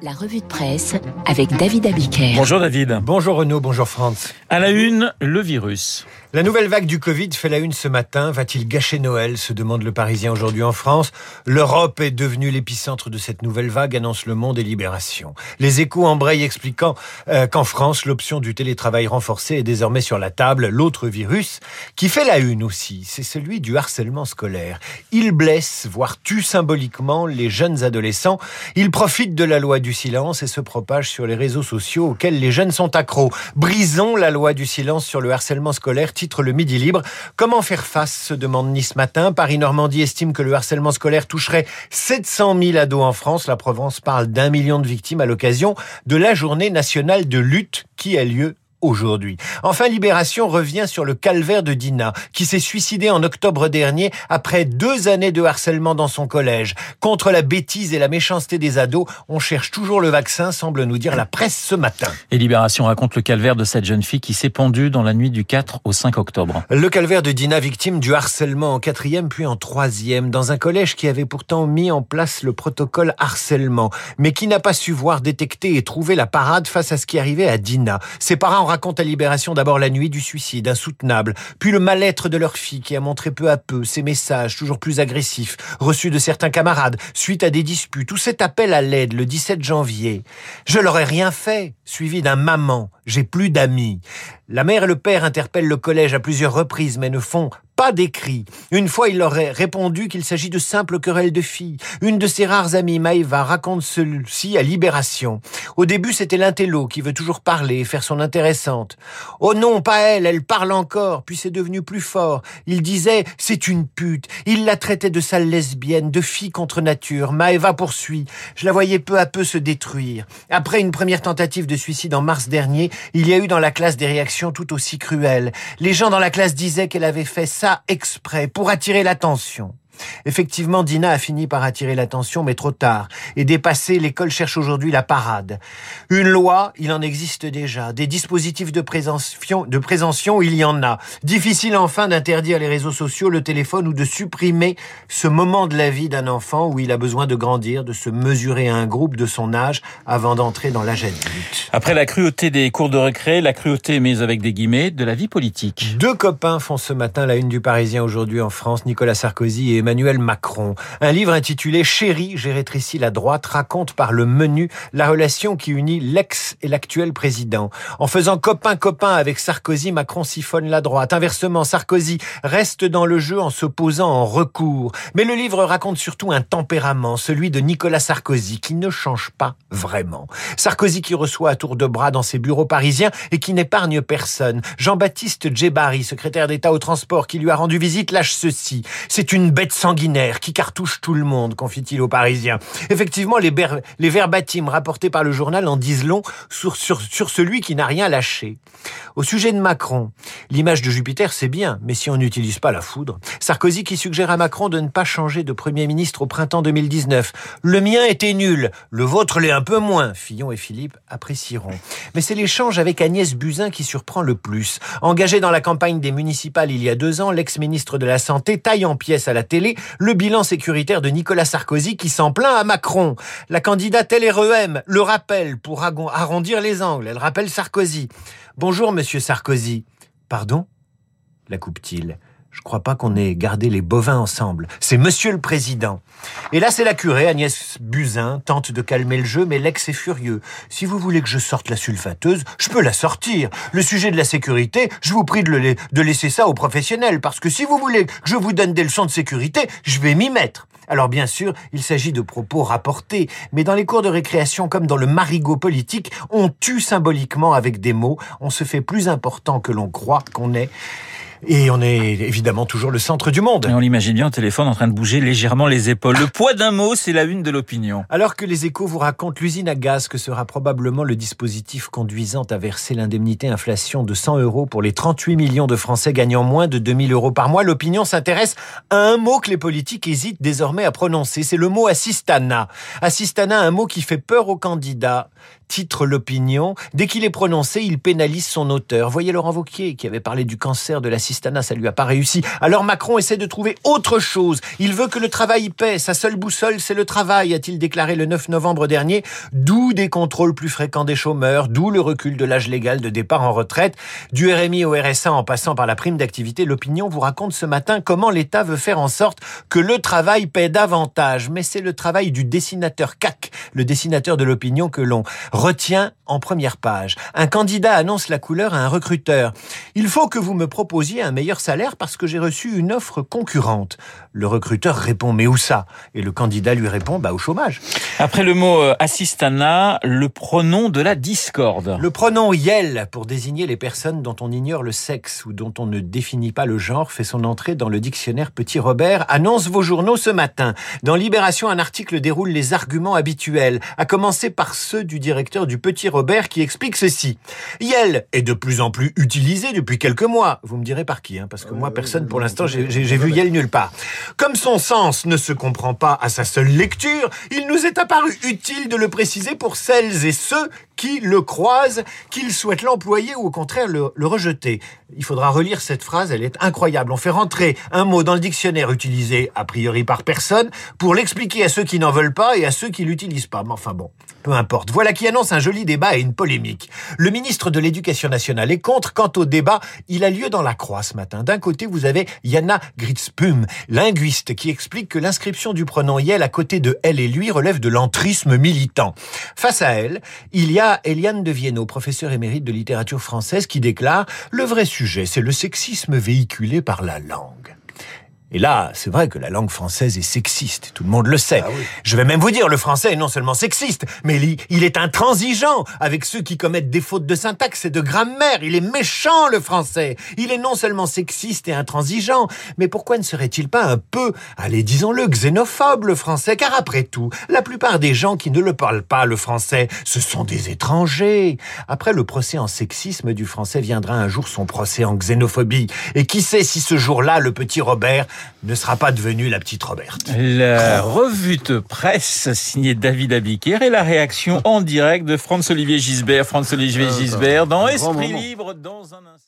La revue de presse avec David Abiker. Bonjour David. Bonjour Renaud, bonjour France. À la une, le virus. La nouvelle vague du Covid fait la une ce matin. Va-t-il gâcher Noël se demande le Parisien aujourd'hui en France. L'Europe est devenue l'épicentre de cette nouvelle vague, annonce Le Monde et Libération. Les échos embrayent expliquant euh, qu'en France, l'option du télétravail renforcé est désormais sur la table. L'autre virus, qui fait la une aussi, c'est celui du harcèlement scolaire. Il blesse, voire tue symboliquement les jeunes adolescents. Il profite de la loi du silence et se propage sur les réseaux sociaux auxquels les jeunes sont accros. Brisons la loi du silence sur le harcèlement scolaire titre le Midi Libre. Comment faire face se demande Nice Matin. Paris-Normandie estime que le harcèlement scolaire toucherait 700 000 ados en France. La Provence parle d'un million de victimes à l'occasion de la journée nationale de lutte qui a lieu aujourd'hui. Enfin, Libération revient sur le calvaire de Dina, qui s'est suicidée en octobre dernier après deux années de harcèlement dans son collège. Contre la bêtise et la méchanceté des ados, on cherche toujours le vaccin, semble nous dire la presse ce matin. Et Libération raconte le calvaire de cette jeune fille qui s'est pendue dans la nuit du 4 au 5 octobre. Le calvaire de Dina, victime du harcèlement en quatrième puis en troisième, dans un collège qui avait pourtant mis en place le protocole harcèlement, mais qui n'a pas su voir, détecter et trouver la parade face à ce qui arrivait à Dina. Ses parents raconte à Libération d'abord la nuit du suicide, insoutenable, puis le mal-être de leur fille qui a montré peu à peu ses messages toujours plus agressifs, reçus de certains camarades, suite à des disputes, ou cet appel à l'aide le 17 janvier. Je leur ai rien fait, suivi d'un maman, j'ai plus d'amis. La mère et le père interpellent le collège à plusieurs reprises, mais ne font pas d'écrit. Une fois, il leur a répondu qu'il s'agit de simples querelles de filles. Une de ses rares amies, Maïva, raconte ceci à Libération. Au début, c'était l'intello qui veut toujours parler et faire son intéressante. Oh non, pas elle, elle parle encore, puis c'est devenu plus fort. Il disait, c'est une pute. Il la traitait de sale lesbienne, de fille contre nature. Maëva poursuit. Je la voyais peu à peu se détruire. Après une première tentative de suicide en mars dernier, il y a eu dans la classe des réactions tout aussi cruelles. Les gens dans la classe disaient qu'elle avait fait ça exprès pour attirer l'attention. Effectivement, Dina a fini par attirer l'attention, mais trop tard. Et dépassé, l'école cherche aujourd'hui la parade. Une loi, il en existe déjà. Des dispositifs de présention, de présention, il y en a. Difficile enfin d'interdire les réseaux sociaux, le téléphone ou de supprimer ce moment de la vie d'un enfant où il a besoin de grandir, de se mesurer à un groupe de son âge avant d'entrer dans l'âge adulte. Après la cruauté des cours de récré, la cruauté, mais avec des guillemets, de la vie politique. Deux copains font ce matin la une du Parisien aujourd'hui en France, Nicolas Sarkozy et Emmanuel Macron. Un livre intitulé Chérie, j'ai rétréci la droite raconte par le menu la relation qui unit l'ex et l'actuel président. En faisant copain-copain avec Sarkozy, Macron siphonne la droite. Inversement, Sarkozy reste dans le jeu en s'opposant en recours. Mais le livre raconte surtout un tempérament, celui de Nicolas Sarkozy, qui ne change pas vraiment. Sarkozy qui reçoit à tour de bras dans ses bureaux parisiens et qui n'épargne personne. Jean-Baptiste Djebari, secrétaire d'État au transport, qui lui a rendu visite, lâche ceci. C'est une bête sanguinaire qui cartouche tout le monde, confie-t-il aux Parisiens. Effectivement, les, verbatims rapportés par le journal en disent long sur, celui qui n'a rien lâché. Au sujet de Macron, l'image de Jupiter, c'est bien, mais si on n'utilise pas la foudre. Sarkozy qui suggère à Macron de ne pas changer de Premier ministre au printemps 2019. Le mien était nul, le vôtre l'est un peu moins. Fillon et Philippe apprécieront. Mais c'est l'échange avec Agnès Buzyn qui surprend le plus. Engagé dans la campagne des municipales il y a deux ans, l'ex-ministre de la Santé taille en pièces à la télé le bilan sécuritaire de Nicolas Sarkozy qui s'en plaint à Macron. La candidate LREM le rappelle pour arrondir les angles. Elle rappelle Sarkozy. Bonjour, monsieur Sarkozy. Pardon? La coupe-t-il? Je crois pas qu'on ait gardé les bovins ensemble. C'est Monsieur le Président. Et là, c'est la curée, Agnès Buzyn, tente de calmer le jeu, mais l'ex est furieux. Si vous voulez que je sorte la sulfateuse, je peux la sortir. Le sujet de la sécurité, je vous prie de, de laisser ça aux professionnels, parce que si vous voulez que je vous donne des leçons de sécurité, je vais m'y mettre. Alors bien sûr, il s'agit de propos rapportés, mais dans les cours de récréation comme dans le marigot politique, on tue symboliquement avec des mots, on se fait plus important que l'on croit qu'on est. Et on est évidemment toujours le centre du monde. Et on l'imagine bien au téléphone en train de bouger légèrement les épaules. Le poids d'un mot, c'est la une de l'opinion. Alors que les échos vous racontent l'usine à gaz que sera probablement le dispositif conduisant à verser l'indemnité inflation de 100 euros pour les 38 millions de Français gagnant moins de 2000 euros par mois, l'opinion s'intéresse à un mot que les politiques hésitent désormais à prononcer. C'est le mot assistana. Assistana, un mot qui fait peur aux candidats titre l'opinion. Dès qu'il est prononcé, il pénalise son auteur. Voyez Laurent Wauquiez qui avait parlé du cancer de la Assistana, ça lui a pas réussi. Alors Macron essaie de trouver autre chose. Il veut que le travail paie. Sa seule boussole, c'est le travail, a-t-il déclaré le 9 novembre dernier. D'où des contrôles plus fréquents des chômeurs, d'où le recul de l'âge légal de départ en retraite. Du RMI au RSA en passant par la prime d'activité, l'opinion vous raconte ce matin comment l'État veut faire en sorte que le travail paie davantage. Mais c'est le travail du dessinateur CAC, le dessinateur de l'opinion que l'on retient en première page. Un candidat annonce la couleur à un recruteur. Il faut que vous me proposiez un meilleur salaire parce que j'ai reçu une offre concurrente. Le recruteur répond mais où ça? Et le candidat lui répond bah au chômage. Après le mot euh, assistana, le pronom de la discorde. Le pronom yel pour désigner les personnes dont on ignore le sexe ou dont on ne définit pas le genre fait son entrée dans le dictionnaire Petit Robert, annonce vos journaux ce matin. Dans Libération, un article déroule les arguments habituels, à commencer par ceux du directeur du Petit Robert qui explique ceci. Yel est de plus en plus utilisé depuis quelques mois. Vous me direz par qui, hein, parce que moi, personne pour l'instant, j'ai vu Yel nulle part. Comme son sens ne se comprend pas à sa seule lecture, il nous est apparu utile de le préciser pour celles et ceux qui le croisent, qu'ils souhaitent l'employer ou au contraire le, le, rejeter. Il faudra relire cette phrase, elle est incroyable. On fait rentrer un mot dans le dictionnaire utilisé a priori par personne pour l'expliquer à ceux qui n'en veulent pas et à ceux qui l'utilisent pas. Mais enfin bon, peu importe. Voilà qui annonce un joli débat et une polémique. Le ministre de l'Éducation nationale est contre. Quant au débat, il a lieu dans la croix ce matin. D'un côté, vous avez Yana Gritzpum, linguiste, qui explique que l'inscription du pronom yel à côté de elle et lui relève de l'entrisme militant. Face à elle, il y a Eliane de Viennot, professeure émérite de littérature française, qui déclare « Le vrai sujet, c'est le sexisme véhiculé par la langue ». Et là, c'est vrai que la langue française est sexiste, tout le monde le sait. Ah oui. Je vais même vous dire, le français est non seulement sexiste, mais il, il est intransigeant avec ceux qui commettent des fautes de syntaxe et de grammaire. Il est méchant, le français. Il est non seulement sexiste et intransigeant, mais pourquoi ne serait-il pas un peu, allez, disons-le, xénophobe, le français? Car après tout, la plupart des gens qui ne le parlent pas, le français, ce sont des étrangers. Après le procès en sexisme du français viendra un jour son procès en xénophobie. Et qui sait si ce jour-là, le petit Robert ne sera pas devenue la petite Roberte. La revue de presse signée David Abiker et la réaction en direct de Franz-Olivier Gisbert. Franz-Olivier Gisbert dans Esprit. Libre dans un instant.